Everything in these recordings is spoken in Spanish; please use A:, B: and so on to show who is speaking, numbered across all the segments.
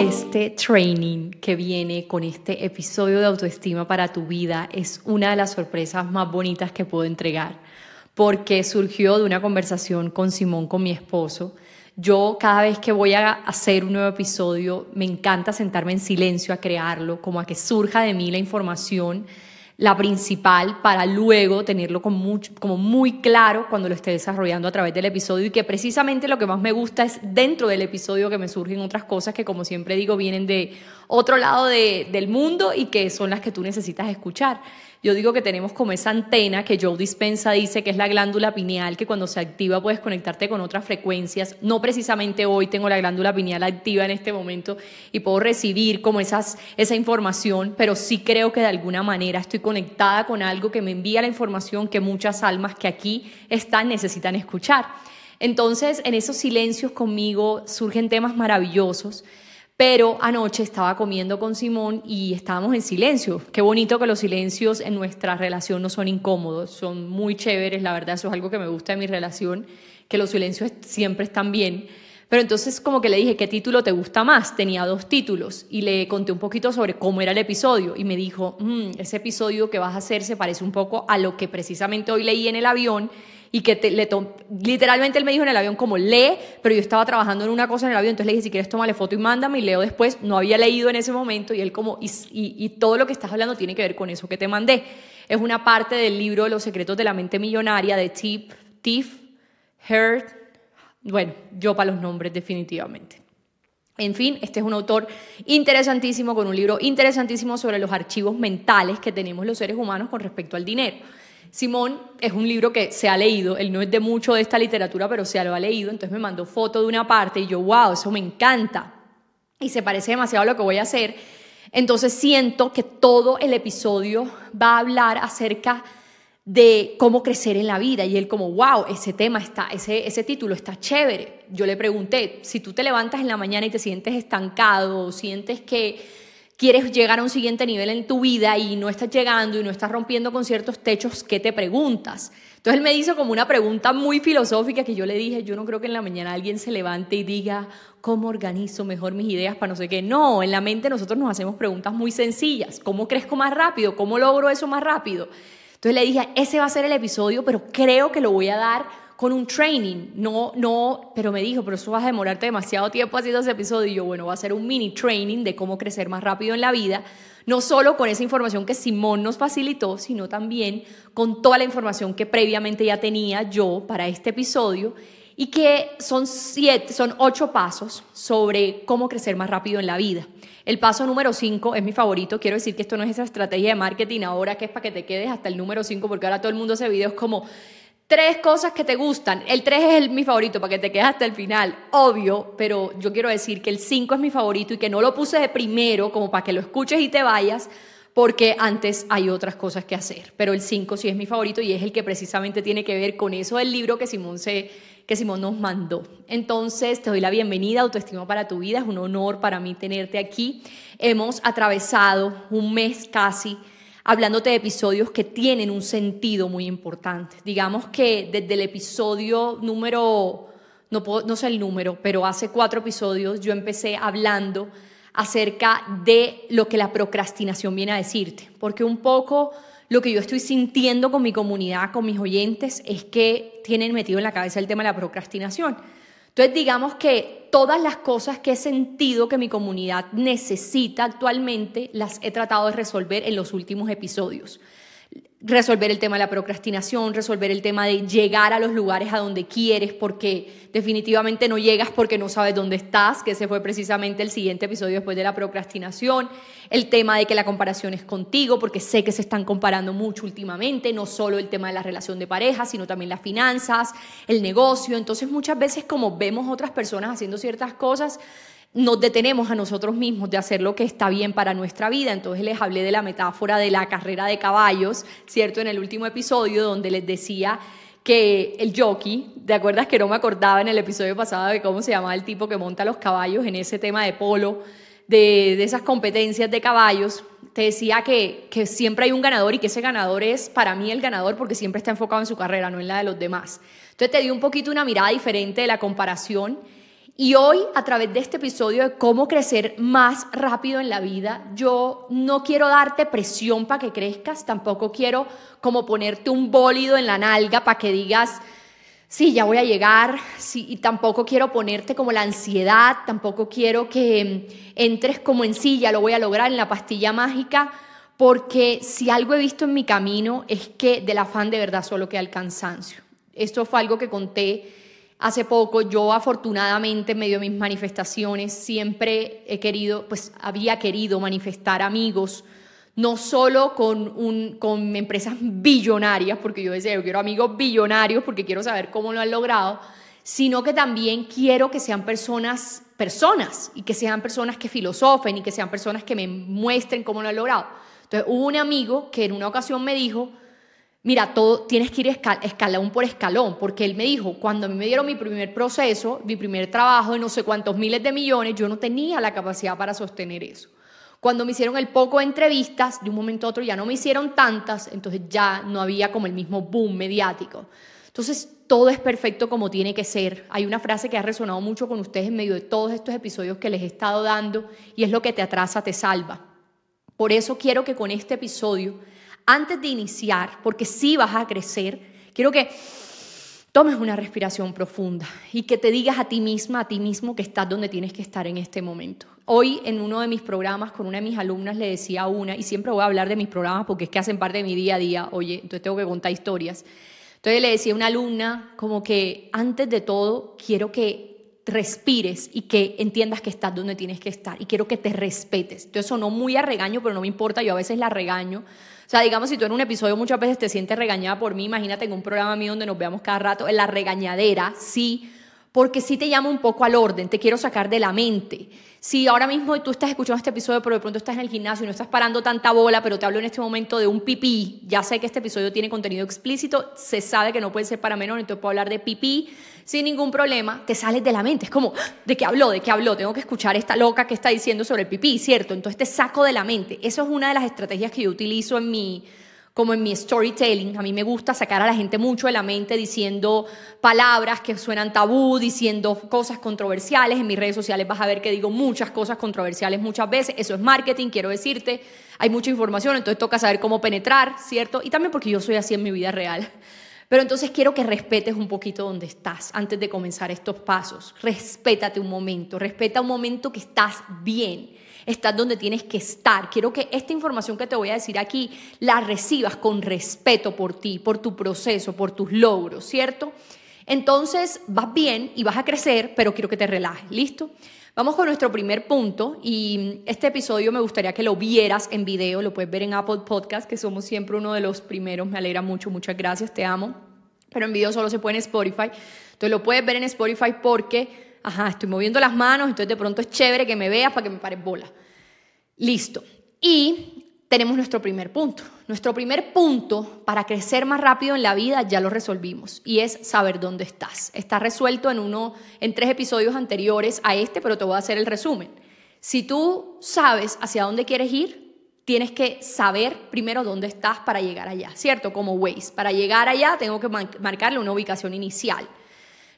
A: Este training que viene con este episodio de autoestima para tu vida es una de las sorpresas más bonitas que puedo entregar, porque surgió de una conversación con Simón, con mi esposo. Yo cada vez que voy a hacer un nuevo episodio, me encanta sentarme en silencio a crearlo, como a que surja de mí la información la principal para luego tenerlo como muy, claro cuando lo esté desarrollando a través del episodio y que precisamente lo que más me gusta es dentro del episodio que me surgen otras cosas que como siempre digo vienen de otro lado del mundo y que son las que tú necesitas escuchar. Yo digo que tenemos como esa antena que Joe Dispensa dice que es la glándula pineal, que cuando se activa puedes conectarte con otras frecuencias. No precisamente hoy tengo la glándula pineal activa en este momento y puedo recibir como esas, esa información, pero sí creo que de alguna manera estoy conectada con algo que me envía la información que muchas almas que aquí están necesitan escuchar. Entonces, en esos silencios conmigo surgen temas maravillosos pero anoche estaba comiendo con Simón y estábamos en silencio. Qué bonito que los silencios en nuestra relación no son incómodos, son muy chéveres, la verdad, eso es algo que me gusta de mi relación, que los silencios siempre están bien. Pero entonces como que le dije, ¿qué título te gusta más? Tenía dos títulos y le conté un poquito sobre cómo era el episodio y me dijo, mm, ese episodio que vas a hacer se parece un poco a lo que precisamente hoy leí en el avión y que le literalmente él me dijo en el avión como lee, pero yo estaba trabajando en una cosa en el avión, entonces le dije, si quieres tómale foto y mándame y leo después, no había leído en ese momento y él como, y, todo lo que estás hablando tiene que ver con eso que te mandé. Es una parte del libro Los secretos de la mente millonaria de Tip, Tiff, Heard, bueno, yo para los nombres definitivamente. En fin, este es un autor interesantísimo con un libro interesantísimo sobre los archivos mentales que tenemos los seres humanos con respecto al dinero. Simón es un libro que se ha leído, él no es de mucho de esta literatura, pero se lo ha leído, entonces me mandó foto de una parte y yo, wow, eso me encanta. Y se parece demasiado a lo que voy a hacer. Entonces siento que todo el episodio va a hablar acerca de cómo crecer en la vida. Y él como, wow, ese tema está, ese, ese título está chévere. Yo le pregunté, si tú te levantas en la mañana y te sientes estancado, sientes que quieres llegar a un siguiente nivel en tu vida y no estás llegando y no estás rompiendo con ciertos techos, ¿qué te preguntas? Entonces él me hizo como una pregunta muy filosófica que yo le dije, yo no creo que en la mañana alguien se levante y diga, ¿cómo organizo mejor mis ideas para no sé qué? No, en la mente nosotros nos hacemos preguntas muy sencillas, ¿cómo crezco más rápido? ¿Cómo logro eso más rápido? Entonces le dije, ese va a ser el episodio, pero creo que lo voy a dar con un training, no, no, pero me dijo, pero eso vas a demorarte demasiado tiempo haciendo ese episodio. Y yo, bueno, va a ser un mini training de cómo crecer más rápido en la vida, no solo con esa información que Simón nos facilitó, sino también con toda la información que previamente ya tenía yo para este episodio y que son siete, son ocho pasos sobre cómo crecer más rápido en la vida. El paso número cinco es mi favorito. Quiero decir que esto no es esa estrategia de marketing ahora que es para que te quedes hasta el número cinco, porque ahora todo el mundo hace videos como tres cosas que te gustan. El tres es el, mi favorito para que te quedes hasta el final, obvio, pero yo quiero decir que el cinco es mi favorito y que no lo puse de primero como para que lo escuches y te vayas, porque antes hay otras cosas que hacer. Pero el cinco sí es mi favorito y es el que precisamente tiene que ver con eso del libro que Simón, se, que Simón nos mandó. Entonces, te doy la bienvenida, Autoestima para tu vida. Es un honor para mí tenerte aquí. Hemos atravesado un mes casi hablándote de episodios que tienen un sentido muy importante. Digamos que desde el episodio número, no, no sé el número, pero hace cuatro episodios yo empecé hablando acerca de lo que la procrastinación viene a decirte, porque un poco lo que yo estoy sintiendo con mi comunidad, con mis oyentes, es que tienen metido en la cabeza el tema de la procrastinación. Entonces, digamos que todas las cosas que he sentido que mi comunidad necesita actualmente, las he tratado de resolver en los últimos episodios resolver el tema de la procrastinación, resolver el tema de llegar a los lugares a donde quieres, porque definitivamente no llegas porque no sabes dónde estás, que ese fue precisamente el siguiente episodio después de la procrastinación, el tema de que la comparación es contigo, porque sé que se están comparando mucho últimamente, no solo el tema de la relación de pareja, sino también las finanzas, el negocio, entonces muchas veces como vemos otras personas haciendo ciertas cosas, nos detenemos a nosotros mismos de hacer lo que está bien para nuestra vida. Entonces les hablé de la metáfora de la carrera de caballos, ¿cierto? En el último episodio donde les decía que el jockey, ¿te acuerdas que no me acordaba en el episodio pasado de cómo se llamaba el tipo que monta los caballos en ese tema de polo, de, de esas competencias de caballos? Te decía que, que siempre hay un ganador y que ese ganador es para mí el ganador porque siempre está enfocado en su carrera, no en la de los demás. Entonces te di un poquito una mirada diferente de la comparación Y hoy, a través de este episodio de cómo crecer más rápido en la vida, yo no quiero darte presión para que crezcas, tampoco quiero como ponerte un bólido en la nalga para que digas, sí, ya voy a llegar, sí, y tampoco quiero ponerte como la ansiedad, tampoco quiero que mm, entres como en sí, ya lo voy a lograr en la pastilla mágica, porque si algo he visto en mi camino es que del afán de verdad solo queda el cansancio. Esto fue algo que conté Hace poco yo afortunadamente en medio mis manifestaciones siempre he querido, pues había querido manifestar amigos, no solo con, un, con empresas billonarias, porque yo yo quiero amigos billonarios porque quiero saber cómo lo han logrado, sino que también quiero que sean personas, personas, y que sean personas que filosofen y que sean personas que me muestren cómo lo han logrado. Entonces hubo un amigo que en una ocasión me dijo, mira, todo tienes que ir escalón por escalón, porque él me dijo, cuando a mí me dieron mi primer proceso, mi primer trabajo de no sé cuántos miles de millones, yo no tenía la capacidad para sostener eso. Cuando me hicieron el poco de entrevistas, de un momento a otro ya no me hicieron tantas, entonces ya no había como el mismo boom mediático. Entonces, todo es perfecto como tiene que ser. Hay una frase que ha resonado mucho con ustedes en medio de todos estos episodios que les he estado dando y es lo que te atrasa, te salva. Por eso quiero que con este episodio antes de iniciar, porque sí vas a crecer, quiero que tomes una respiración profunda y que te digas a ti misma, a ti mismo que estás donde tienes que estar en este momento. Hoy en uno de mis programas con una de mis alumnas le decía a una, y siempre voy a hablar de mis programas porque es que hacen parte de mi día a día, oye, entonces tengo que contar historias. Entonces le decía a una alumna como que antes de todo quiero que respires y que entiendas que estás donde tienes que estar y quiero que te respetes. Entonces sonó muy a regaño, pero no me importa, yo a veces la regaño sea, digamos, si tú en un episodio muchas veces te sientes regañada por mí, imagínate en un programa mío donde nos veamos cada rato, en la regañadera, sí, porque sí te llama un poco al orden, te quiero sacar de la mente. Si ahora mismo tú estás escuchando este episodio, pero de pronto estás en el gimnasio y no estás parando tanta bola, pero te hablo en este momento de un pipí, ya sé que este episodio tiene contenido explícito, se sabe que no puede ser para menor, entonces puedo hablar de pipí sin ningún problema, te sales de la mente. Es como, ¿de qué habló? ¿De qué habló? Tengo que escuchar esta loca que está diciendo sobre el pipí, ¿cierto? Entonces te saco de la mente. Eso es una de las estrategias que yo utilizo en mi como en mi storytelling, a mí me gusta sacar a la gente mucho de la mente diciendo palabras que suenan tabú, diciendo cosas controversiales. En mis redes sociales vas a ver que digo muchas cosas controversiales muchas veces. Eso es marketing, quiero decirte. Hay mucha información, entonces toca saber cómo penetrar, ¿cierto? Y también porque yo soy así en mi vida real. Pero entonces quiero que respetes un poquito donde estás antes de comenzar estos pasos. Respétate un momento, respeta un momento que estás bien estás donde tienes que estar. Quiero que esta información que te voy a decir aquí la recibas con respeto por ti, por tu proceso, por tus logros, ¿cierto? Entonces vas bien y vas a crecer, pero quiero que te relajes, ¿listo? Vamos con nuestro primer punto y este episodio me gustaría que lo vieras en video, lo puedes ver en Apple Podcast, que somos siempre uno de los primeros, me alegra mucho, muchas gracias, te amo, pero en video solo se puede en Spotify, entonces lo puedes ver en Spotify porque ajá, estoy moviendo las manos, entonces de pronto es chévere que me veas para que me pares bola. Listo. Y tenemos nuestro primer punto. Nuestro primer punto para crecer más rápido en la vida ya lo resolvimos y es saber dónde estás. Está resuelto en uno en tres episodios anteriores a este, pero te voy a hacer el resumen. Si tú sabes hacia dónde quieres ir, tienes que saber primero dónde estás para llegar allá, ¿cierto? Como Waze. Para llegar allá tengo que marcarle una ubicación inicial.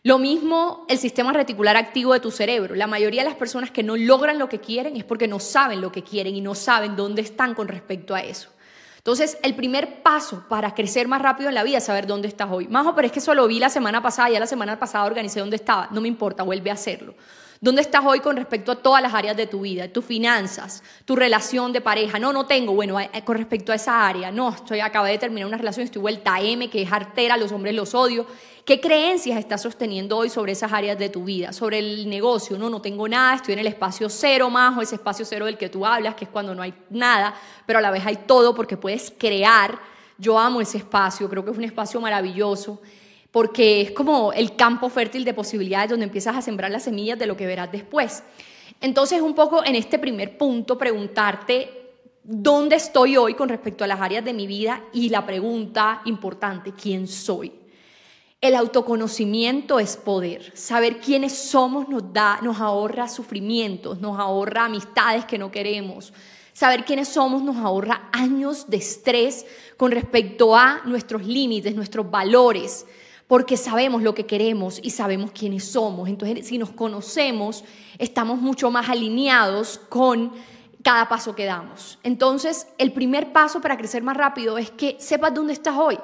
A: Lo mismo el sistema reticular activo de tu cerebro. La mayoría de las personas que no logran lo que quieren es porque no saben lo que quieren y no saben dónde están con respecto a eso. Entonces, el primer paso para crecer más rápido en la vida es saber dónde estás hoy. Majo, pero es que eso lo vi la semana pasada, ya la semana pasada organicé dónde estaba. No me importa, vuelve a hacerlo. ¿Dónde estás hoy con respecto a todas las áreas de tu vida? Tus finanzas, tu relación de pareja. No, no tengo. Bueno, eh, con respecto a esa área. No, estoy acabé de terminar una relación, estoy vuelta a M, que es artera, los hombres los odio. ¿Qué creencias estás sosteniendo hoy sobre esas áreas de tu vida? Sobre el negocio, no, no tengo nada, estoy en el espacio cero más o ese espacio cero del que tú hablas, que es cuando no hay nada, pero a la vez hay todo porque puedes crear. Yo amo ese espacio, creo que es un espacio maravilloso porque es como el campo fértil de posibilidades donde empiezas a sembrar las semillas de lo que verás después. Entonces, un poco en este primer punto, preguntarte dónde estoy hoy con respecto a las áreas de mi vida y la pregunta importante, ¿quién soy? El autoconocimiento es poder. Saber quiénes somos nos da, nos ahorra sufrimientos, nos ahorra amistades que no queremos. Saber quiénes somos nos ahorra años de estrés con respecto a nuestros límites, nuestros valores porque sabemos lo que queremos y sabemos quiénes somos. Entonces, si nos conocemos, estamos mucho más alineados con cada paso que damos. Entonces, el primer paso para crecer más rápido es que sepas dónde estás hoy.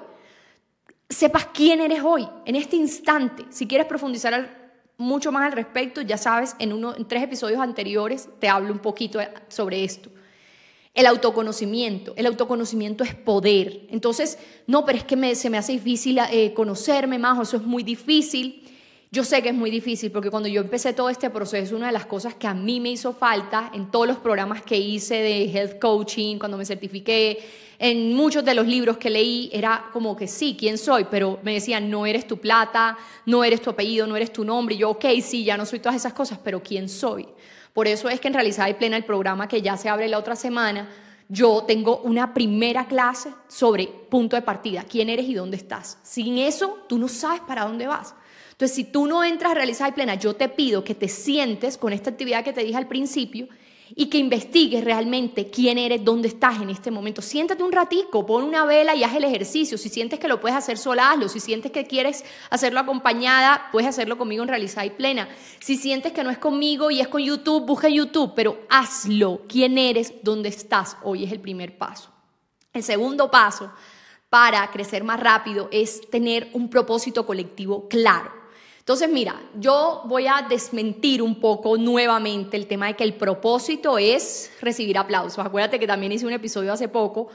A: Sepas quién eres hoy, en este instante. Si quieres profundizar mucho más al respecto, ya sabes, en, uno, tres episodios anteriores te hablo un poquito sobre esto. El autoconocimiento. El autoconocimiento es poder. Entonces, no, pero es que se me hace difícil eh, conocerme más, o eso es muy difícil. Yo sé que es muy difícil porque cuando yo empecé todo este proceso, una de las cosas que a mí me hizo falta en todos los programas que hice de health coaching, cuando me certifiqué, en muchos de los libros que leí, era como que sí, ¿quién soy? Pero me decían, no eres tu plata, no eres tu apellido, no eres tu nombre. Y yo, ok, sí, ya no soy todas esas cosas, pero ¿quién soy? Por eso es que en Realizada y Plena, el programa que ya se abre la otra semana, yo tengo una primera clase sobre punto de partida, quién eres y dónde estás. Sin eso, tú no sabes para dónde vas. Entonces, si tú no entras a Realizada y Plena, yo te pido que te sientes con esta actividad que te dije al principio y que investigues realmente quién eres, dónde estás en este momento. Siéntate un ratico, pon una vela y haz el ejercicio. Si sientes que lo puedes hacer sola, hazlo. Si sientes que quieres hacerlo acompañada, puedes hacerlo conmigo en Realizada y Plena. Si sientes que no es conmigo y es con YouTube, busca YouTube, pero hazlo. ¿Quién eres? ¿Dónde estás? Hoy es el primer paso. El segundo paso para crecer más rápido es tener un propósito colectivo claro. Entonces, mira, yo voy a desmentir un poco nuevamente el tema de que el propósito es recibir aplausos. Acuérdate que también hice un episodio hace poco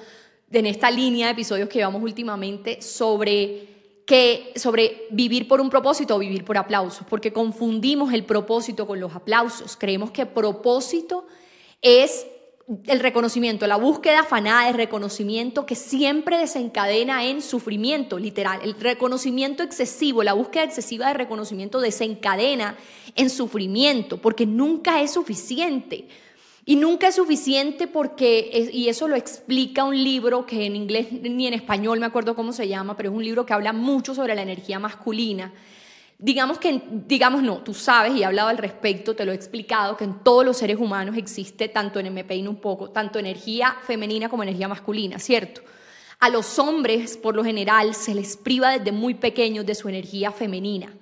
A: en esta línea de episodios que llevamos últimamente sobre que sobre vivir por un propósito o vivir por aplausos, porque confundimos el propósito con los aplausos. Creemos que propósito es el reconocimiento, la búsqueda afanada de reconocimiento que siempre desencadena en sufrimiento, literal. El reconocimiento excesivo, la búsqueda excesiva de reconocimiento desencadena en sufrimiento, porque nunca es suficiente. Y nunca es suficiente porque, y eso lo explica un libro que en inglés ni en español me acuerdo cómo se llama, pero es un libro que habla mucho sobre la energía masculina Digamos que, digamos no, tú sabes y he hablado al respecto, te lo he explicado, que en todos los seres humanos existe, tanto en MP un poco, tanto energía femenina como energía masculina, ¿cierto? A los hombres, por lo general, se les priva desde muy pequeños de su energía femenina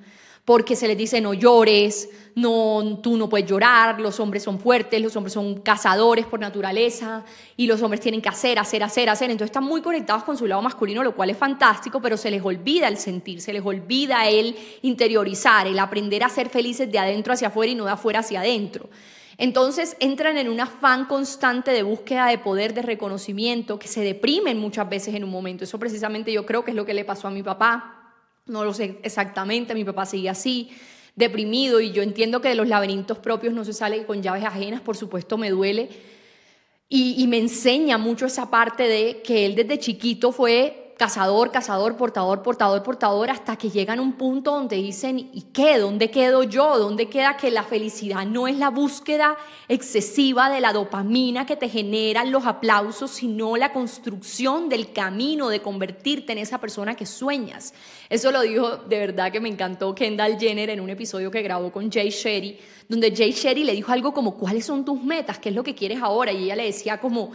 A: porque se les dice no llores, no, tú no puedes llorar, los hombres son fuertes, los hombres son cazadores por naturaleza y los hombres tienen que hacer, hacer, hacer, hacer. Entonces están muy conectados con su lado masculino, lo cual es fantástico, pero se les olvida el sentir, se les olvida el interiorizar, el aprender a ser felices de adentro hacia afuera y no de afuera hacia adentro. Entonces entran en un afán constante de búsqueda de poder, de reconocimiento, que se deprimen muchas veces en un momento. Eso precisamente yo creo que es lo que le pasó a mi papá no lo sé exactamente, mi papá seguía así, deprimido, y yo entiendo que de los laberintos propios no se sale con llaves ajenas, por supuesto me duele. Y, y me enseña mucho esa parte de que él desde chiquito fue cazador, cazador, portador, portador, portador, hasta que llegan a un punto donde dicen, ¿y qué? ¿Dónde quedo yo? ¿Dónde queda que la felicidad no es la búsqueda excesiva de la dopamina que te generan los aplausos, sino la construcción del camino de convertirte en esa persona que sueñas? Eso lo dijo de verdad que me encantó Kendall Jenner en un episodio que grabó con Jay Sherry, donde Jay Sherry le dijo algo como, ¿cuáles son tus metas? ¿Qué es lo que quieres ahora? Y ella le decía como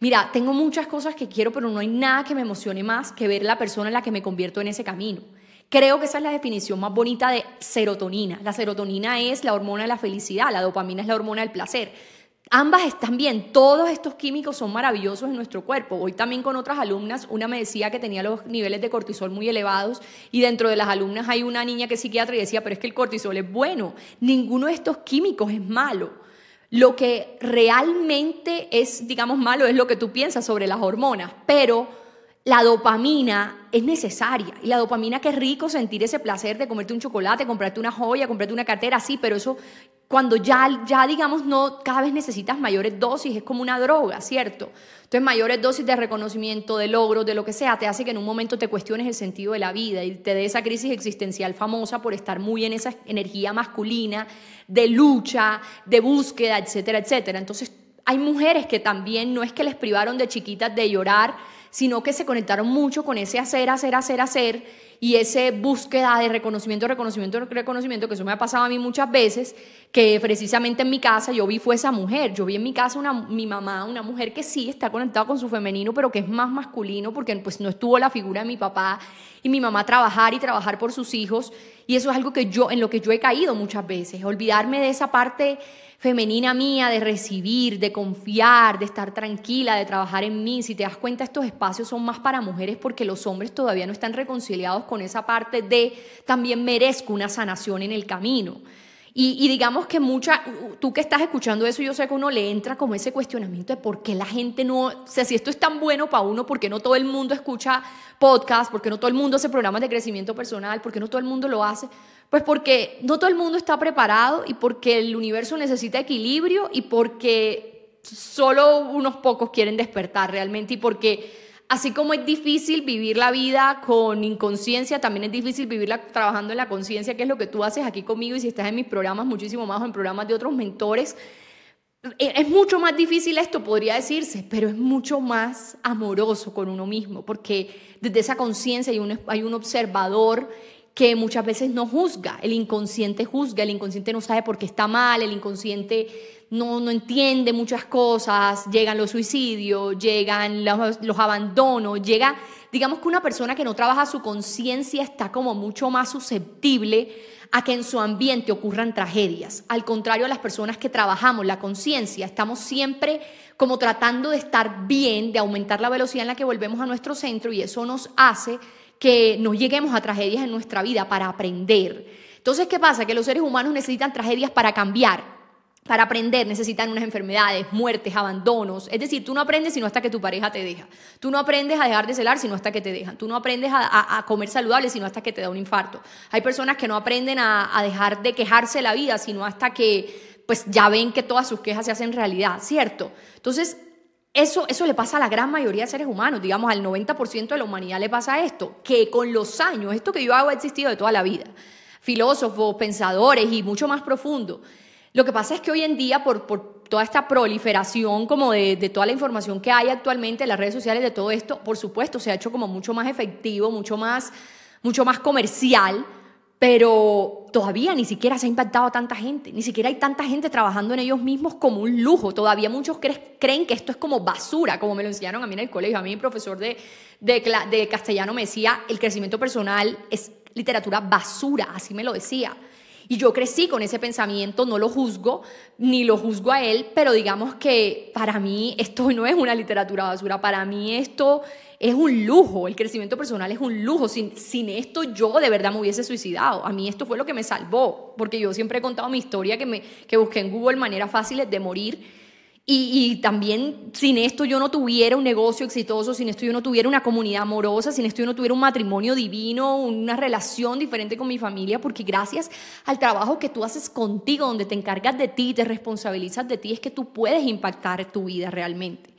A: mira, tengo muchas cosas que quiero, pero no hay nada que me emocione más que ver la persona en la que me convierto en ese camino. Creo que esa es la definición más bonita de serotonina. La serotonina es la hormona de la felicidad, la dopamina es la hormona del placer. Ambas están bien, todos estos químicos son maravillosos en nuestro cuerpo. Hoy también con otras alumnas, una me decía que tenía los niveles de cortisol muy elevados y dentro de las alumnas hay una niña que es psiquiatra y decía, pero es que el cortisol es bueno, ninguno de estos químicos es malo. Lo que realmente es, digamos, malo es lo que tú piensas sobre las hormonas, pero la dopamina es necesaria. Y la dopamina, qué rico sentir ese placer de comerte un chocolate, comprarte una joya, comprarte una cartera, sí, pero eso cuando ya, ya digamos, no, cada vez necesitas mayores dosis, es como una droga, ¿cierto? Entonces, mayores dosis de reconocimiento, de logros, de lo que sea, te hace que en un momento te cuestiones el sentido de la vida y te dé esa crisis existencial famosa por estar muy en esa energía masculina de lucha, de búsqueda, etcétera, etcétera. Entonces, hay mujeres que también no es que les privaron de chiquitas de llorar, sino que se conectaron mucho con ese hacer, hacer, hacer, hacer y ese búsqueda de reconocimiento, reconocimiento, reconocimiento, que eso me ha pasado a mí muchas veces, que precisamente en mi casa yo vi fue esa mujer, yo vi en mi casa una, mi mamá, una mujer que sí está conectada con su femenino, pero que es más masculino porque pues no estuvo la figura de mi papá y mi mamá trabajar y trabajar por sus hijos. Y eso es algo que yo en lo que yo he caído muchas veces, olvidarme de esa parte femenina mía de recibir, de confiar, de estar tranquila, de trabajar en mí. Si te das cuenta, estos espacios son más para mujeres porque los hombres todavía no están reconciliados con esa parte de también merezco una sanación en el camino. Y, digamos que mucha, tú que estás escuchando eso, yo sé que uno le entra como ese cuestionamiento de por qué la gente no, o sea, si esto es tan bueno para uno, ¿por qué no todo el mundo escucha podcast? ¿Por qué no todo el mundo hace programas de crecimiento personal? ¿Por qué no todo el mundo lo hace? Pues porque no todo el mundo está preparado y porque el universo necesita equilibrio y porque solo unos pocos quieren despertar realmente y porque así como es difícil vivir la vida con inconsciencia, también es difícil vivirla trabajando en la conciencia, que es lo que tú haces aquí conmigo y si estás en mis programas, muchísimo más o en programas de otros mentores. E, es mucho más difícil esto, podría decirse, pero es mucho más amoroso con uno mismo, porque desde esa conciencia hay un, hay un observador que muchas veces no juzga, el inconsciente juzga, el inconsciente no sabe por qué está mal, el inconsciente no, no entiende muchas cosas, llegan los suicidios, llegan los, los abandonos, llega, digamos que una persona que no trabaja su conciencia está como mucho más susceptible a que en su ambiente ocurran tragedias. Al contrario a las personas que trabajamos la conciencia, estamos siempre como tratando de estar bien, de aumentar la velocidad en la que volvemos a nuestro centro y eso nos hace que nos lleguemos a tragedias en nuestra vida para aprender. Entonces, ¿qué pasa? Que los seres humanos necesitan tragedias para cambiar, para aprender necesitan unas enfermedades, muertes, abandonos. Es decir, tú no aprendes sino hasta que tu pareja te deja. Tú no aprendes a dejar de celar sino hasta que te dejan. Tú no aprendes a, comer saludable sino hasta que te da un infarto. Hay personas que no aprenden a, dejar de quejarse la vida sino hasta que pues ya ven que todas sus quejas se hacen realidad, ¿cierto? Entonces, eso, eso le pasa a la gran mayoría de seres humanos, digamos al 90% de la humanidad le pasa esto, que con los años, esto que yo hago ha existido de toda la vida. Filósofos, pensadores y mucho más profundo. Lo que pasa es que hoy en día, por, por toda esta proliferación como de, de, toda la información que hay actualmente en las redes sociales, de todo esto, por supuesto, se ha hecho como mucho más efectivo, mucho más, mucho más comercial, pero todavía ni siquiera se ha impactado a tanta gente, ni siquiera hay tanta gente trabajando en ellos mismos como un lujo. Todavía muchos creen que esto es como basura, como me lo enseñaron a mí en el colegio. A mí mi profesor de, de, castellano me decía, el crecimiento personal es literatura basura, así me lo decía. Y yo crecí con ese pensamiento, no lo juzgo, ni lo juzgo a él, pero digamos que para mí esto no es una literatura basura, para mí esto es un lujo, el crecimiento personal es un lujo. Sin, esto yo de verdad me hubiese suicidado. A mí esto fue lo que me salvó, porque yo siempre he contado mi historia que, me, que busqué en Google maneras fáciles de morir y, también sin esto yo no tuviera un negocio exitoso, sin esto yo no tuviera una comunidad amorosa, sin esto yo no tuviera un matrimonio divino, una relación diferente con mi familia, porque gracias al trabajo que tú haces contigo, donde te encargas de ti, te responsabilizas de ti, es que tú puedes impactar tu vida realmente.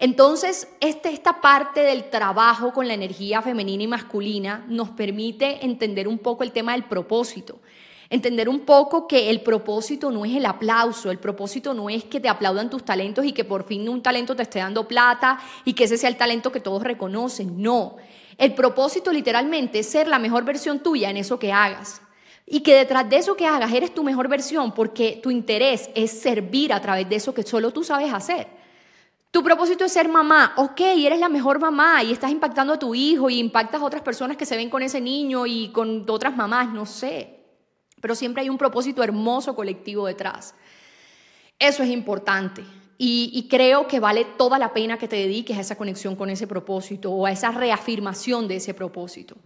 A: Entonces, este, esta parte del trabajo con la energía femenina y masculina nos permite entender un poco el tema del propósito. Entender un poco que el propósito no es el aplauso, el propósito no es que te aplaudan tus talentos y que por fin un talento te esté dando plata y que ese sea el talento que todos reconocen. No, el propósito literalmente es ser la mejor versión tuya en eso que hagas. Y que detrás de eso que hagas eres tu mejor versión porque tu interés es servir a través de eso que solo tú sabes hacer. Tu propósito es ser mamá, ok, eres la mejor mamá y estás impactando a tu hijo y impactas a otras personas que se ven con ese niño y con otras mamás, no sé pero siempre hay un propósito hermoso colectivo detrás. Eso es importante. Y, creo que vale toda la pena que te dediques a esa conexión con ese propósito o a esa reafirmación de ese propósito.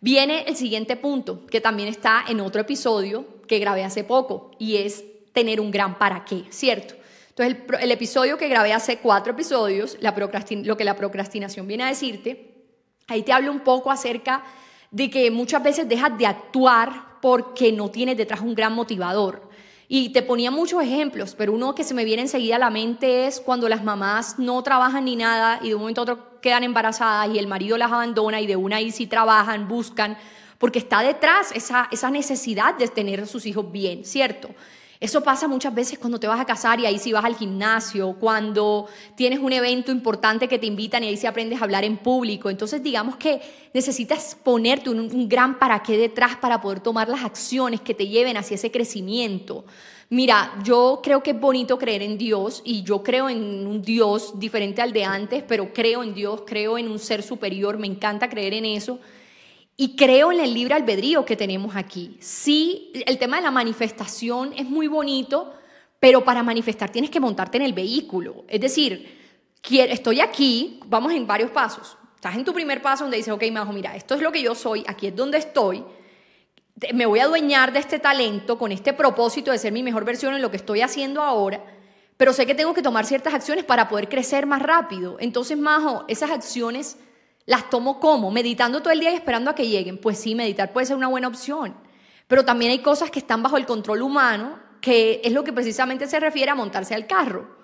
A: Viene el siguiente punto, que también está en otro episodio que grabé hace poco, y es tener un gran para qué, ¿cierto? Entonces, el, episodio que grabé hace cuatro episodios, lo que la procrastinación viene a decirte, ahí te hablo un poco acerca de que muchas veces dejas de actuar porque no tienes detrás un gran motivador. Y te ponía muchos ejemplos, pero uno que se me viene enseguida a la mente es cuando las mamás no trabajan ni nada y de un momento a otro quedan embarazadas y el marido las abandona y de una ahí sí trabajan, buscan, porque está detrás esa necesidad de tener a sus hijos bien, ¿cierto? Eso pasa muchas veces cuando te vas a casar y ahí sí vas al gimnasio, cuando tienes un evento importante que te invitan y ahí sí aprendes a hablar en público. Entonces digamos que necesitas ponerte un, un gran para qué detrás para poder tomar las acciones que te lleven hacia ese crecimiento. Mira, yo creo que es bonito creer en Dios y yo creo en un Dios diferente al de antes, pero creo en Dios, creo en un ser superior, me encanta creer en eso. Y creo en el libre albedrío que tenemos aquí. Sí, el tema de la manifestación es muy bonito, pero para manifestar tienes que montarte en el vehículo. Es decir, estoy aquí, vamos en varios pasos. Estás en tu primer paso donde dices, ok, Majo, mira, esto es lo que yo soy, aquí es donde estoy. Me voy a adueñar de este talento con este propósito de ser mi mejor versión en lo que estoy haciendo ahora, pero sé que tengo que tomar ciertas acciones para poder crecer más rápido. Entonces, Majo, esas acciones las tomo como, meditando todo el día y esperando a que lleguen. Pues sí, meditar puede ser una buena opción, pero también hay cosas que están bajo el control humano, que es lo que precisamente se refiere a montarse al carro.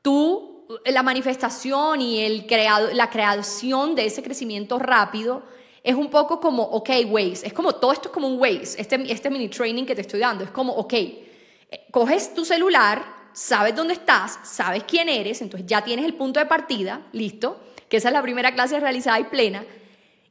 A: Tú, la manifestación y el creado, la creación de ese crecimiento rápido es un poco como, ok, Waze, es como, todo esto es como un Waze, este, este mini training que te estoy dando, es como, ok, eh, coges tu celular, sabes dónde estás, sabes quién eres, entonces ya tienes el punto de partida, listo, que esa es la primera clase realizada y plena,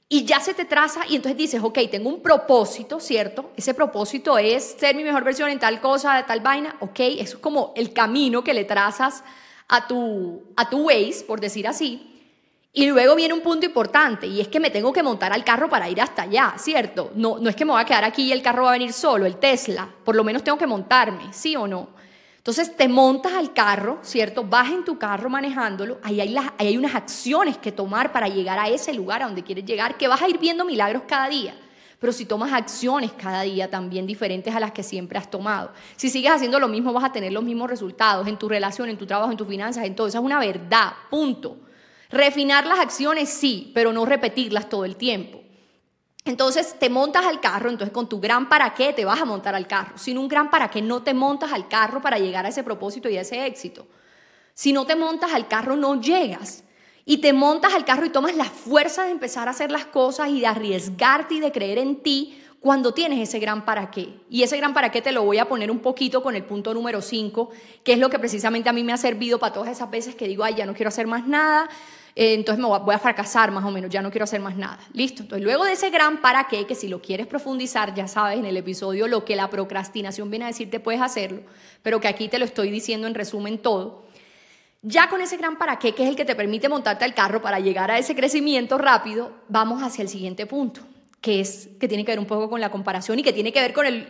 A: y ya se te traza y entonces dices, ok, tengo un propósito, ¿cierto? Ese propósito es ser mi mejor versión en tal cosa, de tal vaina, ok, eso es como el camino que le trazas a tu, a tu Waze, por decir así. Y luego viene un punto importante y es que me tengo que montar al carro para ir hasta allá, ¿cierto? No, no es que me voy a quedar aquí y el carro va a venir solo, el Tesla, por lo menos tengo que montarme, ¿sí o no? Entonces te montas al carro, ¿cierto? Vas en tu carro manejándolo, ahí hay, unas acciones que tomar para llegar a ese lugar a donde quieres llegar, que vas a ir viendo milagros cada día. Pero si tomas acciones cada día también diferentes a las que siempre has tomado, si sigues haciendo lo mismo vas a tener los mismos resultados en tu relación, en tu trabajo, en tus finanzas, en todo. Esa es una verdad, punto. Refinar las acciones sí, pero no repetirlas todo el tiempo. Entonces te montas al carro, entonces con tu gran para qué te vas a montar al carro. Sin un gran para qué no te montas al carro para llegar a ese propósito y a ese éxito. Si no te montas al carro no llegas. Y te montas al carro y tomas la fuerza de empezar a hacer las cosas y de arriesgarte y de creer en ti cuando tienes ese gran para qué. Y ese gran para qué te lo voy a poner un poquito con el punto número 5, que es lo que precisamente a mí me ha servido para todas esas veces que digo, ay, ya no quiero hacer más nada, eh, entonces me voy a fracasar más o menos, ya no quiero hacer más nada. Listo. Entonces luego de ese gran para qué, que si lo quieres profundizar, ya sabes en el episodio lo que la procrastinación viene a decirte, puedes hacerlo, pero que aquí te lo estoy diciendo en resumen todo. Ya con ese gran para qué, que es el que te permite montarte al carro para llegar a ese crecimiento rápido, vamos hacia el siguiente punto, que es que tiene que ver un poco con la comparación y que tiene que ver con el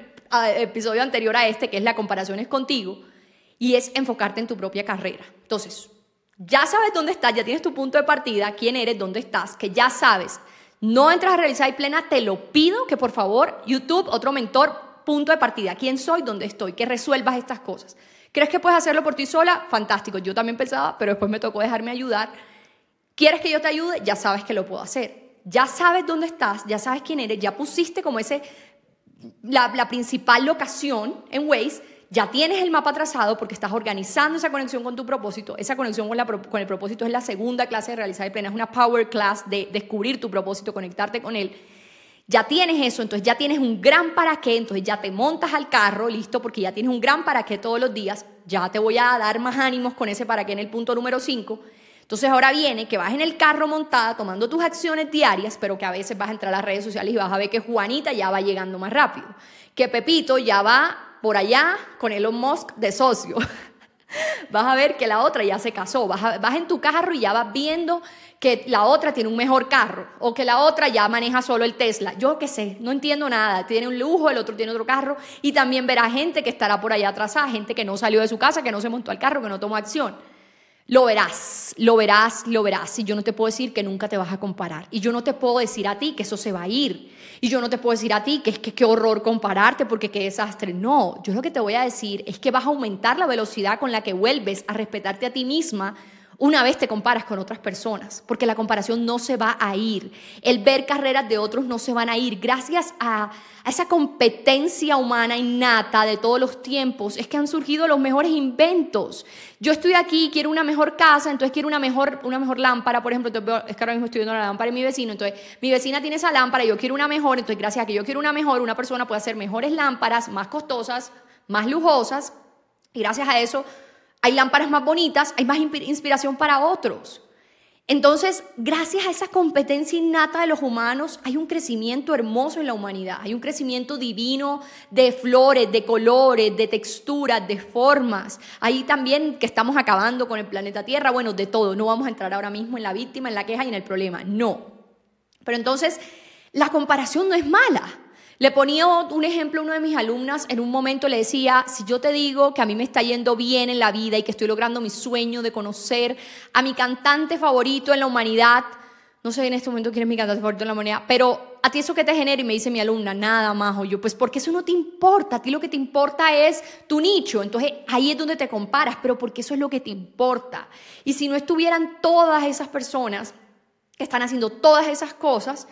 A: episodio anterior a este, que es la comparación es contigo, y es enfocarte en tu propia carrera. Entonces, ya sabes dónde estás, ya tienes tu punto de partida, quién eres, dónde estás, que ya sabes. No entras a realizar y plena, te lo pido que por favor, YouTube, otro mentor, punto de partida, quién soy, dónde estoy, que resuelvas estas cosas. ¿Crees que puedes hacerlo por ti sola? Fantástico, yo también pensaba, pero después me tocó dejarme ayudar. ¿Quieres que yo te ayude? Ya sabes que lo puedo hacer. Ya sabes dónde estás, ya sabes quién eres, ya pusiste como ese, la, la principal locación en Waze ya tienes el mapa trazado porque estás organizando esa conexión con tu propósito. Esa conexión con, el propósito es la segunda clase de realizar y plena, es una power class de descubrir tu propósito, conectarte con él. Ya tienes eso, entonces ya tienes un gran para qué, entonces ya te montas al carro, listo, porque ya tienes un gran para qué todos los días. Ya te voy a dar más ánimos con ese para qué en el punto número 5. Entonces ahora viene que vas en el carro montada tomando tus acciones diarias, pero que a veces vas a entrar a las redes sociales y vas a ver que Juanita ya va llegando más rápido, que Pepito ya va por allá con Elon Musk de socio. vas a ver que la otra ya se casó, vas, vas en tu carro y ya vas viendo que la otra tiene un mejor carro o que la otra ya maneja solo el Tesla. Yo qué sé, no entiendo nada. Tiene un lujo, el otro tiene otro carro y también verá gente que estará por allá atrasada, gente que no salió de su casa, que no se montó al carro, que no tomó acción. Lo verás, lo verás, lo verás. Y yo no te puedo decir que nunca te vas a comparar. Y yo no te puedo decir a ti que eso se va a ir. Y yo no te puedo decir a ti que es que qué horror compararte porque qué desastre. No, yo lo que te voy a decir es que vas a aumentar la velocidad con la que vuelves a respetarte a ti misma una vez te comparas con otras personas, porque la comparación no se va a ir. El ver carreras de otros no se van a ir. Gracias a, esa competencia humana innata de todos los tiempos, es que han surgido los mejores inventos. Yo estoy aquí, quiero una mejor casa, entonces quiero una mejor, una mejor lámpara, por ejemplo, es que ahora mismo estoy viendo la lámpara de mi vecino, entonces mi vecina tiene esa lámpara, yo quiero una mejor, entonces gracias a que yo quiero una mejor, una persona puede hacer mejores lámparas, más costosas, más lujosas, Y gracias a eso hay lámparas más bonitas, hay más inspiración para otros. Entonces, gracias a esa competencia innata de los humanos, hay un crecimiento hermoso en la humanidad, hay un crecimiento divino de flores, de colores, de texturas, de formas. Ahí también que estamos acabando con el planeta Tierra, bueno, de todo. No vamos a entrar ahora mismo en la víctima, en la queja y en el problema, no. Pero entonces, la comparación no es mala. Le ponía un ejemplo a una de mis alumnas, en un momento le decía, si yo te digo que a mí me está yendo bien en la vida y que estoy logrando mi sueño de conocer a mi cantante favorito en la humanidad, no sé en este momento quién es mi cantante favorito en la humanidad, pero a ti eso que te genera y me dice mi alumna, nada más, o yo, pues porque eso no te importa, a ti lo que te importa es tu nicho, entonces ahí es donde te comparas, pero porque eso es lo que te importa. Y si no estuvieran todas esas personas que están haciendo todas esas cosas,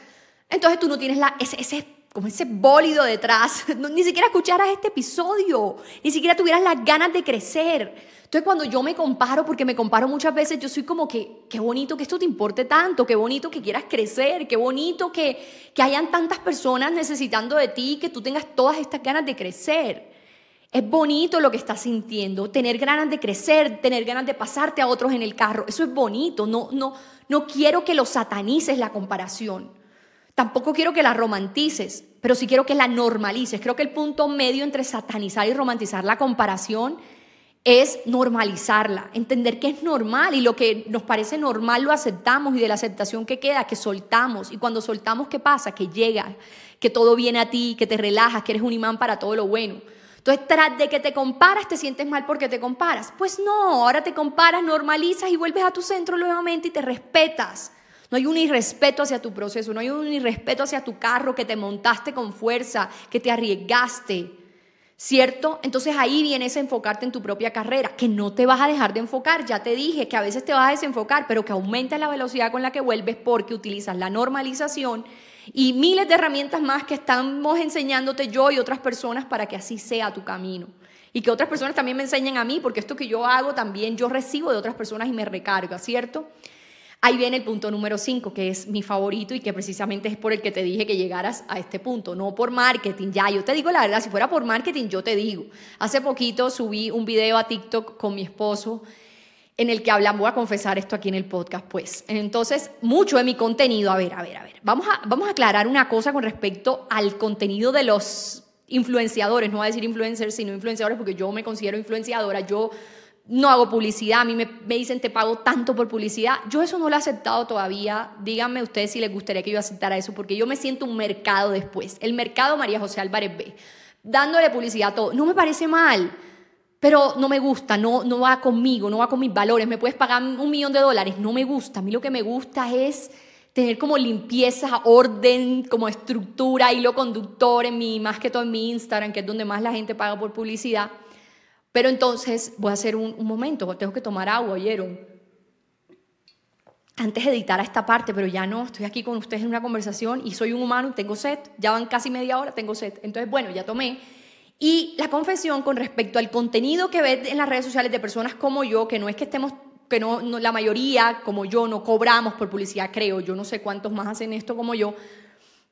A: entonces tú no tienes la, ese, ese como ese bólido detrás, ni siquiera escucharas este episodio, ni siquiera tuvieras las ganas de crecer. Entonces cuando yo me comparo, porque me comparo muchas veces, yo soy como que, qué bonito que esto te importe tanto, qué bonito que quieras crecer, qué bonito que, que hayan tantas personas necesitando de ti, que tú tengas todas estas ganas de crecer. Es bonito lo que estás sintiendo, tener ganas de crecer, tener ganas de pasarte a otros en el carro, eso es bonito, no, no, no quiero que lo satanices la comparación. Tampoco quiero que la romantices, pero sí quiero que la normalices. Creo que el punto medio entre satanizar y romantizar la comparación es normalizarla, entender que es normal y lo que nos parece normal lo aceptamos y de la aceptación que queda, que soltamos. Y cuando soltamos, ¿qué pasa? Que llega, que todo viene a ti, que te relajas, que eres un imán para todo lo bueno. Entonces, tras de que te comparas, te sientes mal porque te comparas. Pues no, ahora te comparas, normalizas y vuelves a tu centro nuevamente y te respetas. No hay un irrespeto hacia tu proceso, no hay un irrespeto hacia tu carro que te montaste con fuerza, que te arriesgaste. ¿Cierto? Entonces ahí vienes a enfocarte en tu propia carrera, que no te vas a dejar de enfocar. Ya te dije que a veces te vas a desenfocar, pero que aumenta la velocidad con la que vuelves porque utilizas la normalización y miles de herramientas más que estamos enseñándote yo y otras personas para que así sea tu camino. Y que otras personas también me enseñen a mí, porque esto que yo hago también yo recibo de otras personas y me recarga, ¿cierto? Ahí viene el punto número 5, que es mi favorito y que precisamente es por el que te dije que llegaras a este punto, no por marketing. Ya, yo te digo la verdad, si fuera por marketing, yo te digo. Hace poquito subí un video a TikTok con mi esposo en el que hablamos, voy a confesar esto aquí en el podcast, pues. Entonces, mucho de mi contenido, a ver, a ver, a ver, vamos a, vamos a aclarar una cosa con respecto al contenido de los influenciadores, no voy a decir influencers, sino influenciadores, porque yo me considero influenciadora, yo no hago publicidad, a mí me, dicen te pago tanto por publicidad. Yo eso no lo he aceptado todavía. Díganme ustedes si les gustaría que yo aceptara eso, porque yo me siento un mercado después. El mercado María José Álvarez B. Dándole publicidad a todo. No me parece mal, pero no me gusta, no, no va conmigo, no va con mis valores. Me puedes pagar un millón de dólares, no me gusta. A mí lo que me gusta es tener como limpieza, orden, como estructura, hilo conductor en mi, más que todo en mi Instagram, que es donde más la gente paga por publicidad pero entonces voy a hacer un, momento, tengo que tomar agua, ¿oyeron? Antes de editar a esta parte, pero ya no, estoy aquí con ustedes en una conversación y soy un humano tengo sed, ya van casi media hora, tengo sed. Entonces, bueno, ya tomé. Y la confesión con respecto al contenido que ves en las redes sociales de personas como yo, que no es que estemos, que no, la mayoría como yo no cobramos por publicidad, creo, yo no sé cuántos más hacen esto como yo,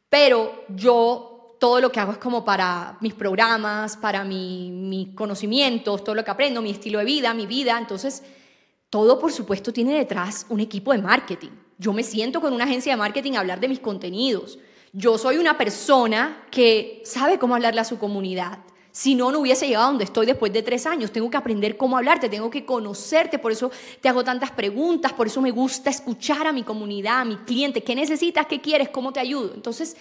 A: pero yo todo lo que hago es como para mis programas, para mi, mis conocimientos, todo lo que aprendo, mi estilo de vida, mi vida. Entonces, todo por supuesto tiene detrás un equipo de marketing. Yo me siento con una agencia de marketing a hablar de mis contenidos. Yo soy una persona que sabe cómo hablarle a su comunidad. Si no, no hubiese llegado a donde estoy después de tres años. Tengo que aprender cómo hablarte, tengo que conocerte, por eso te hago tantas preguntas, por eso me gusta escuchar a mi comunidad, a mi cliente. ¿Qué necesitas? ¿Qué quieres? ¿Cómo te ayudo? Entonces,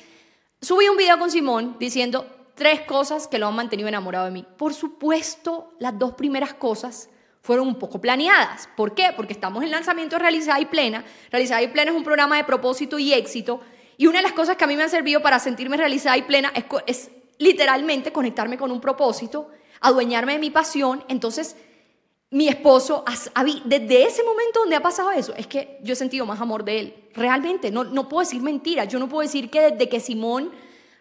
A: Subí un video con Simón diciendo tres cosas que lo han mantenido enamorado de mí. Por supuesto, las dos primeras cosas fueron un poco planeadas. ¿Por qué? Porque estamos en lanzamiento de Realizada y Plena. Realizada y Plena es un programa de propósito y éxito. Y una de las cosas que a mí me han servido para sentirme realizada y plena es, es literalmente conectarme con un propósito, adueñarme de mi pasión. Entonces, mi esposo, desde ese momento donde ha pasado eso, es que yo he sentido más amor de él. Realmente, no, no puedo decir mentiras. Yo no puedo decir que desde que Simón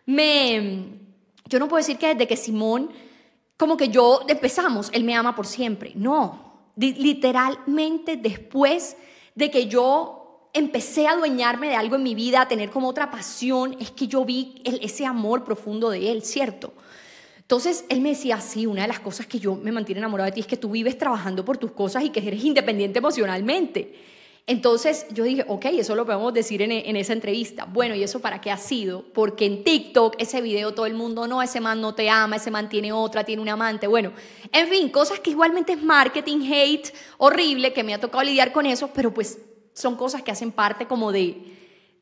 A: me... Yo no puedo decir que desde que Simón, como que yo empezamos, él me ama por siempre. No, literalmente después de que yo empecé a adueñarme de algo en mi vida, a tener como otra pasión, es que yo vi ese amor profundo de él, ¿cierto? Entonces él me decía, sí, una de las cosas que yo me mantiene enamorado de ti es que tú vives trabajando por tus cosas y que eres independiente emocionalmente. Entonces yo dije, ok, eso lo podemos decir en, en, esa entrevista. Bueno, ¿y eso para qué ha sido? Porque en TikTok ese video todo el mundo, no, ese man no te ama, ese man tiene otra, tiene un amante. Bueno, en fin, cosas que igualmente es marketing, hate, horrible, que me ha tocado lidiar con eso, pero pues son cosas que hacen parte como de,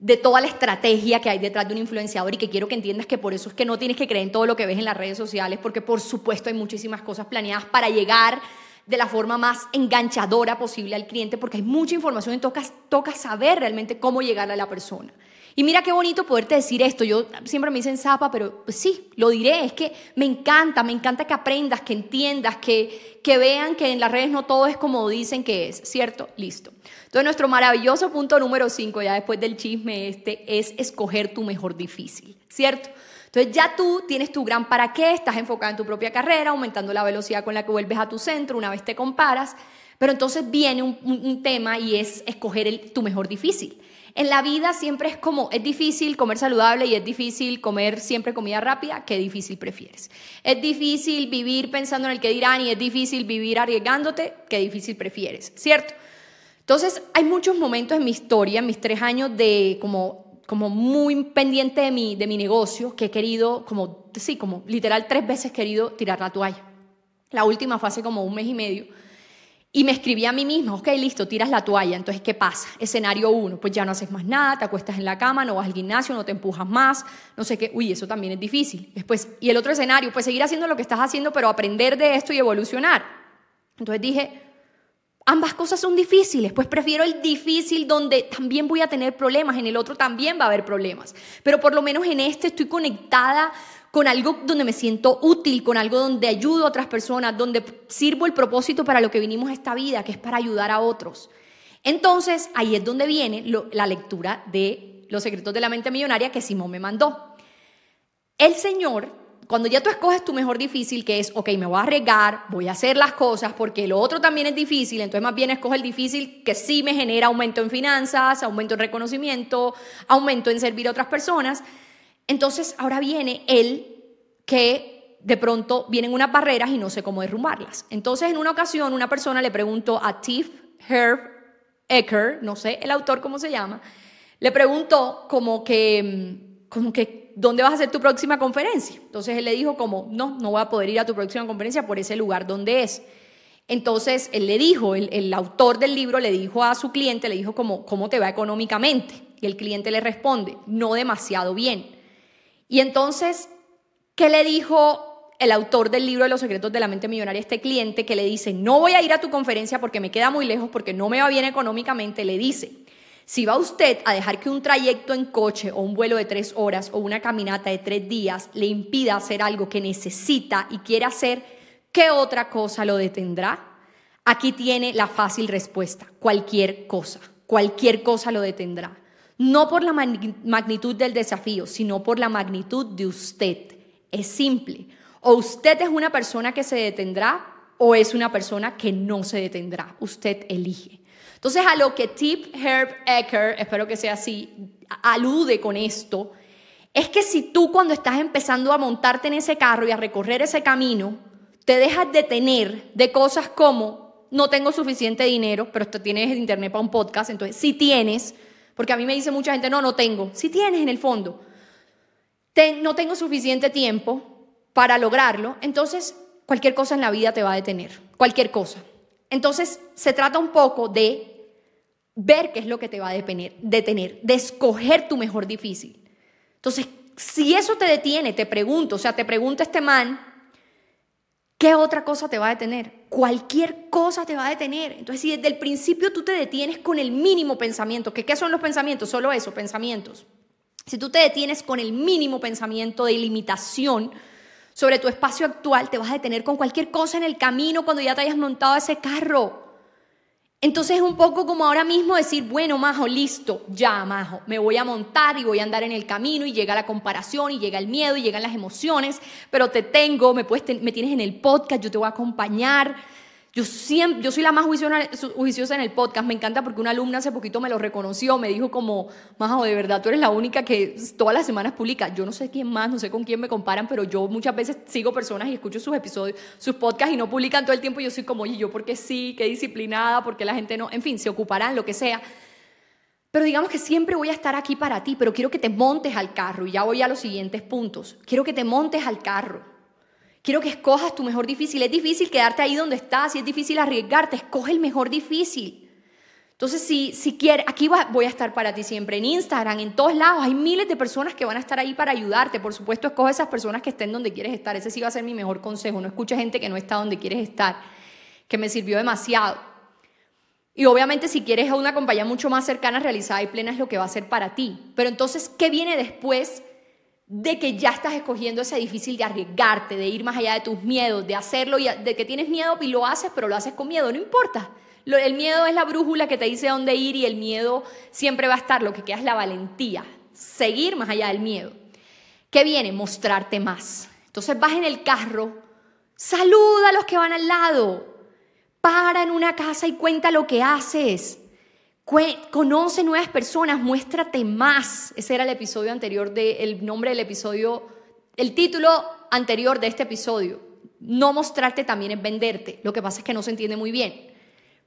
A: de toda la estrategia que hay detrás de un influenciador y que quiero que entiendas que por eso es que no tienes que creer en todo lo que ves en las redes sociales, porque por supuesto hay muchísimas cosas planeadas para llegar de la forma más enganchadora posible al cliente, porque hay mucha información y toca, saber realmente cómo llegar a la persona. Y mira qué bonito poderte decir esto. Yo siempre me dicen zapa, pero pues sí, lo diré. Es que me encanta, me encanta que aprendas, que entiendas, que, que vean que en las redes no todo es como dicen que es, ¿cierto? Listo. Entonces, nuestro maravilloso punto número 5, ya después del chisme este, es escoger tu mejor difícil, ¿cierto? Entonces ya tú tienes tu gran para qué, estás enfocada en tu propia carrera, aumentando la velocidad con la que vuelves a tu centro una vez te comparas, pero entonces viene un, tema y es escoger tu mejor difícil. En la vida siempre es como, es difícil comer saludable y es difícil comer siempre comida rápida, ¿qué difícil prefieres? Es difícil vivir pensando en el que dirán y es difícil vivir arriesgándote, ¿qué difícil prefieres? ¿Cierto? Entonces, hay muchos momentos en mi historia, en mis tres años de como como muy pendiente de mi, de mi negocio que he querido, como, sí, como literal tres veces querido tirar la toalla. La última fue hace como un mes y medio. Y me escribí a mí misma, ok, listo, tiras la toalla. Entonces, ¿qué pasa? Escenario uno, pues ya no haces más nada, te acuestas en la cama, no vas al gimnasio, no te empujas más, no sé qué. Uy, eso también es difícil. Después, y el otro escenario, pues seguir haciendo lo que estás haciendo, pero aprender de esto y evolucionar. Entonces dije, Ambas cosas son difíciles, pues prefiero el difícil donde también voy a tener problemas, en el otro también va a haber problemas, pero por lo menos en este estoy conectada con algo donde me siento útil, con algo donde ayudo a otras personas, donde sirvo el propósito para lo que vinimos a esta vida, que es para ayudar a otros. Entonces, ahí es donde viene la lectura de Los secretos de la mente millonaria que Simón me mandó. El Señor cuando ya tú escoges tu mejor difícil, que es, ok, me voy a arriesgar, voy a hacer las cosas porque lo otro también es difícil, entonces más bien escoge el difícil que sí me genera aumento en finanzas, aumento en reconocimiento, aumento en servir a otras personas. Entonces ahora viene el que de pronto vienen unas barreras y no sé cómo derrumbarlas. Entonces en una ocasión una persona le preguntó a Tiff Herb Ecker, no sé el autor cómo se llama, le preguntó como que, como que ¿dónde vas a hacer tu próxima conferencia? Entonces él le dijo como, no, no voy a poder ir a tu próxima conferencia por ese lugar donde es. Entonces él le dijo, el, autor del libro le dijo a su cliente, le dijo como, ¿cómo te va económicamente? Y el cliente le responde, no demasiado bien. Y entonces, ¿qué le dijo el autor del libro de los secretos de la mente millonaria a este cliente que le dice, no voy a ir a tu conferencia porque me queda muy lejos, porque no me va bien económicamente? Le dice, si va usted a dejar que un trayecto en coche o un vuelo de tres horas o una caminata de tres días le impida hacer algo que necesita y quiere hacer, ¿qué otra cosa lo detendrá? Aquí tiene la fácil respuesta, cualquier cosa, cualquier cosa lo detendrá. No por la magnitud del desafío, sino por la magnitud de usted. Es simple. O usted es una persona que se detendrá o es una persona que no se detendrá. Usted elige. Entonces, a lo que Tip Herb Ecker, espero que sea así, alude con esto, es que si tú cuando estás empezando a montarte en ese carro y a recorrer ese camino, te dejas detener de cosas como no tengo suficiente dinero, pero tienes el internet para un podcast, entonces si tienes, porque a mí me dice mucha gente, no, no tengo, si tienes en el fondo, no tengo suficiente tiempo para lograrlo, entonces cualquier cosa en la vida te va a detener, cualquier cosa. Entonces se trata un poco de ver qué es lo que te va a detener, detener, de escoger tu mejor difícil. Entonces, si eso te detiene, te pregunto, o sea, te pregunta este man, ¿qué otra cosa te va a detener? Cualquier cosa te va a detener. Entonces, si desde el principio tú te detienes con el mínimo pensamiento, ¿qué son los pensamientos? Solo eso, pensamientos. Si tú te detienes con el mínimo pensamiento de limitación sobre tu espacio actual, te vas a detener con cualquier cosa en el camino cuando ya te hayas montado ese carro. Entonces es un poco como ahora mismo decir, bueno, Majo, listo, ya, Majo, me voy a montar y voy a andar en el camino y llega la comparación y llega el miedo y llegan las emociones, pero te tengo, me, puedes, me tienes en el podcast, yo te voy a acompañar. Yo, siempre, soy la más juiciosa en el podcast, me encanta porque una alumna hace poquito me lo reconoció, me dijo como, Majo, de verdad, tú eres la única que todas las semanas publica. Yo no sé quién más, no sé con quién me comparan, pero yo muchas veces sigo personas y escucho sus episodios, sus podcasts y no publican todo el tiempo y yo soy como, oye, yo porque sí, qué disciplinada, porque la gente no, en fin, se ocuparán, lo que sea. Pero digamos que siempre voy a estar aquí para ti, pero quiero que te montes al carro y ya voy a los siguientes puntos. Quiero que te montes al carro Quiero que escojas tu mejor difícil. Es difícil quedarte ahí donde estás y es difícil arriesgarte. Escoge el mejor difícil. Entonces, si, si quieres, aquí voy a estar para ti siempre, en Instagram, en todos lados. Hay miles de personas que van a estar ahí para ayudarte. Por supuesto, escoge esas personas que estén donde quieres estar. Ese sí va a ser mi mejor consejo. No escuche gente que no está donde quieres estar, que me sirvió demasiado. Y obviamente si quieres a una compañía mucho más cercana, realizada y plena es lo que va a ser para ti. Pero entonces, ¿qué viene después de que ya estás escogiendo ese difícil de arriesgarte, de ir más allá de tus miedos, de hacerlo y de que tienes miedo y lo haces, pero lo haces con miedo, no importa. el miedo es la brújula que te dice dónde ir y el miedo siempre va a estar, lo que queda es la valentía, seguir más allá del miedo. ¿Qué viene? Mostrarte más. Entonces vas en el carro, saluda a los que van al lado, para en una casa y cuenta lo que haces. Conoce nuevas personas, muéstrate más. Ese era el episodio anterior del nombre del episodio, el título anterior de este episodio. No mostrarte también es venderte. Lo que pasa es que no se entiende muy bien.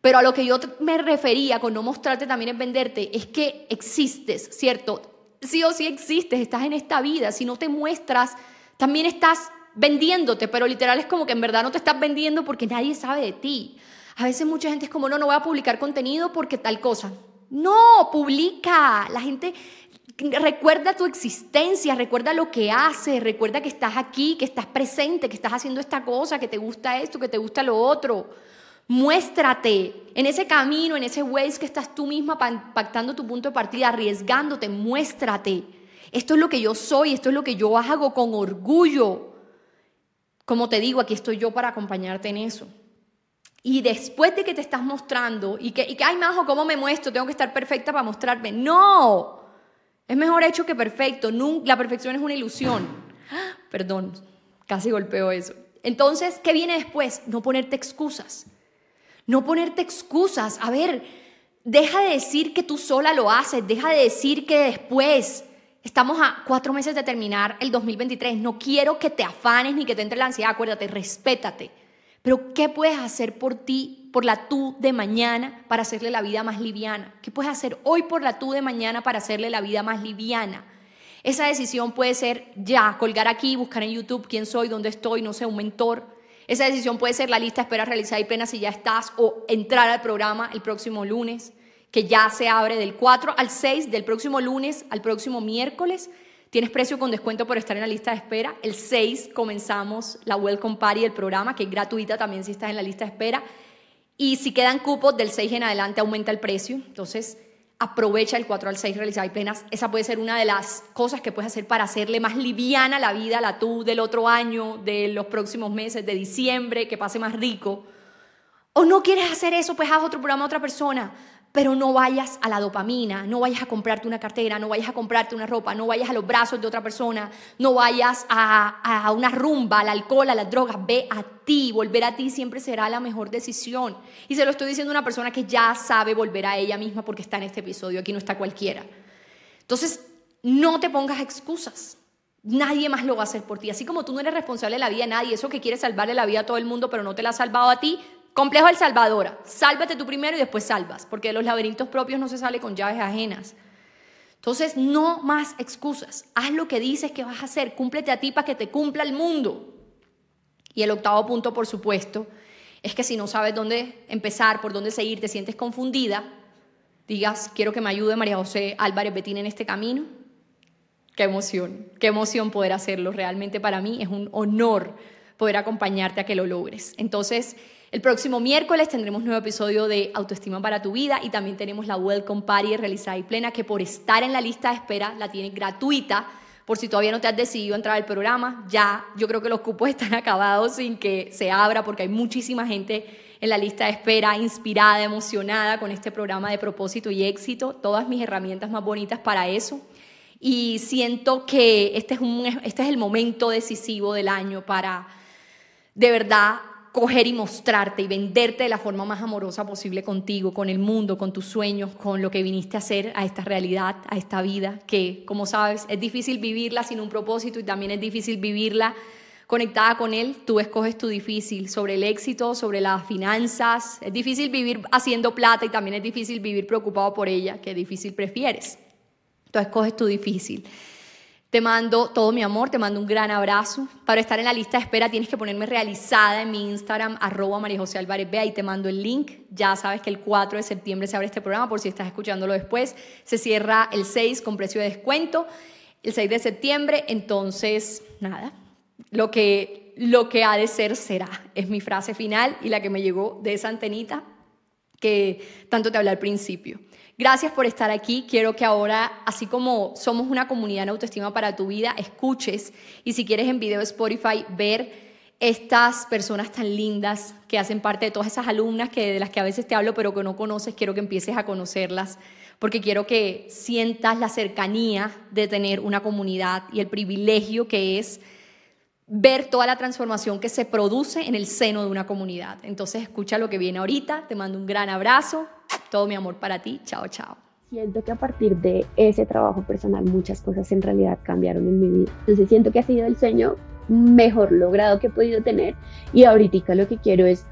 A: Pero a lo que yo me refería con no mostrarte también es venderte es que existes, ¿cierto? Sí o sí existes, estás en esta vida. Si no te muestras, también estás vendiéndote, pero literal es como que en verdad no te estás vendiendo porque nadie sabe de ti. A veces mucha gente es como, no, no voy a publicar contenido porque tal cosa. No, publica. La gente recuerda tu existencia, recuerda lo que haces, recuerda que estás aquí, que estás presente, que estás haciendo esta cosa, que te gusta esto, que te gusta lo otro. Muéstrate en ese camino, en ese ways que estás tú misma pactando tu punto de partida, arriesgándote, muéstrate. Esto es lo que yo soy, esto es lo que yo hago con orgullo. Como te digo, aquí estoy yo para acompañarte en eso. Y después de que te estás mostrando y que, y que ay, Majo, ¿cómo me muestro? Tengo que estar perfecta para mostrarme. No, es mejor hecho que perfecto. La perfección es una ilusión. Perdón, casi golpeo eso. Entonces, ¿qué viene después? No ponerte excusas. No ponerte excusas. A ver, deja de decir que tú sola lo haces. Deja de decir que después estamos a cuatro meses de terminar el 2023. No quiero que te afanes ni que te entre la ansiedad. Acuérdate, respétate. Pero ¿qué puedes hacer por ti, por la tú de mañana, para hacerle la vida más liviana? ¿Qué puedes hacer hoy por la tú de mañana para hacerle la vida más liviana? Esa decisión puede ser ya, colgar aquí, buscar en YouTube quién soy, dónde estoy, no sé, un mentor. Esa decisión puede ser la lista de espera realizada y plena si ya estás o entrar al programa el próximo lunes, que ya se abre del 4 al 6 del próximo lunes al próximo miércoles Tienes precio con descuento por estar en la lista de espera. El 6 comenzamos la Welcome Party del programa, que es gratuita también si estás en la lista de espera. Y si quedan cupos del 6 en adelante aumenta el precio. Entonces aprovecha el 4 al 6 realizada y plenas. Esa puede ser una de las cosas que puedes hacer para hacerle más liviana la vida, la tú del otro año, de los próximos meses, de diciembre, que pase más rico. O no quieres hacer eso, pues haz otro programa a otra persona pero no vayas a la dopamina, no vayas a comprarte una cartera, no vayas a comprarte una ropa, no vayas a los brazos de otra persona, no vayas a, una rumba, al alcohol, a las drogas, ve a ti, volver a ti siempre será la mejor decisión. Y se lo estoy diciendo a una persona que ya sabe volver a ella misma porque está en este episodio, aquí no está cualquiera. Entonces, no te pongas excusas. Nadie más lo va a hacer por ti. Así como tú no eres responsable de la vida de nadie, eso que quieres salvarle la vida a todo el mundo, pero no te la ha salvado a ti, Complejo del Salvador. Sálvate tú primero y después salvas, porque de los laberintos propios no se sale con llaves ajenas. Entonces, no más excusas. Haz lo que dices que vas a hacer. Cúmplete a ti para que te cumpla el mundo. Y el octavo punto, por supuesto, es que si no sabes dónde empezar, por dónde seguir, te sientes confundida, digas, quiero que me ayude María José Álvarez Betín en este camino. Qué emoción, qué emoción poder hacerlo. Realmente para mí es un honor poder acompañarte a que lo logres. Entonces, el próximo miércoles tendremos un nuevo episodio de Autoestima para tu vida y también tenemos la Welcome Party realizada y plena que por estar en la lista de espera la tienes gratuita. Por si todavía no te has decidido entrar al programa, ya yo creo que los cupos están acabados sin que se abra porque hay muchísima gente en la lista de espera, inspirada, emocionada con este programa de propósito y éxito. Todas mis herramientas más bonitas para eso. Y siento que este es, un, este es el momento decisivo del año para de verdad coger y mostrarte y venderte de la forma más amorosa posible contigo, con el mundo, con tus sueños, con lo que viniste a hacer, a esta realidad, a esta vida, que como sabes es difícil vivirla sin un propósito y también es difícil vivirla conectada con Él, tú escoges tu difícil sobre el éxito, sobre las finanzas. Es difícil vivir haciendo plata y también es difícil vivir preocupado por ella. ¿Qué difícil prefieres? Tú escoges tu difícil. Te mando todo mi amor, te mando un gran abrazo. Para estar en la lista de espera tienes que ponerme realizada en mi Instagram, arroba María José Álvarez y te mando el link. Ya sabes que el 4 de septiembre se abre este programa, por si estás escuchándolo después. Se cierra el 6 con precio de descuento, el 6 de septiembre. Entonces, nada, lo que, lo que ha de ser será. Es mi frase final y la que me llegó de esa antenita que tanto te hablé al principio. Gracias por estar aquí. Quiero que ahora, así como somos una comunidad en autoestima para tu vida, escuches y si quieres en video Spotify ver estas personas tan lindas que hacen parte de todas esas alumnas que de las que a veces te hablo pero que no conoces, quiero que empieces a conocerlas porque quiero que sientas la cercanía de tener una comunidad y el privilegio que es ver toda la transformación que se produce en el seno de una comunidad. Entonces escucha lo que viene ahorita, te mando un gran abrazo, todo mi amor para ti, chao, chao.
B: Siento que a partir de ese trabajo personal muchas cosas en realidad cambiaron en mi vida. Entonces siento que ha sido el sueño mejor logrado que he podido tener y ahorita lo que quiero es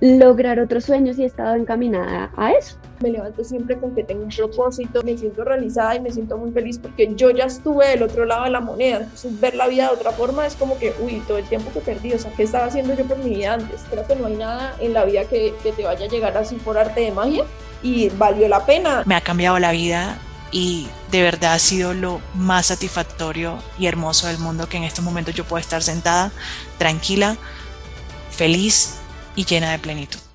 B: lograr otros sueños y he estado encaminada a eso.
C: Me levanto siempre con que tengo un propósito, me siento realizada y me siento muy feliz porque yo ya estuve del otro lado de la moneda. Entonces, ver la vida de otra forma es como que, uy, todo el tiempo que perdí, o sea, ¿qué estaba haciendo yo por mi vida antes? Creo que no hay nada en la vida que, que te vaya a llegar así por arte de magia y valió la pena.
D: Me ha cambiado la vida y de verdad ha sido lo más satisfactorio y hermoso del mundo que en estos momentos yo puedo estar sentada, tranquila, feliz y llena de plenitud.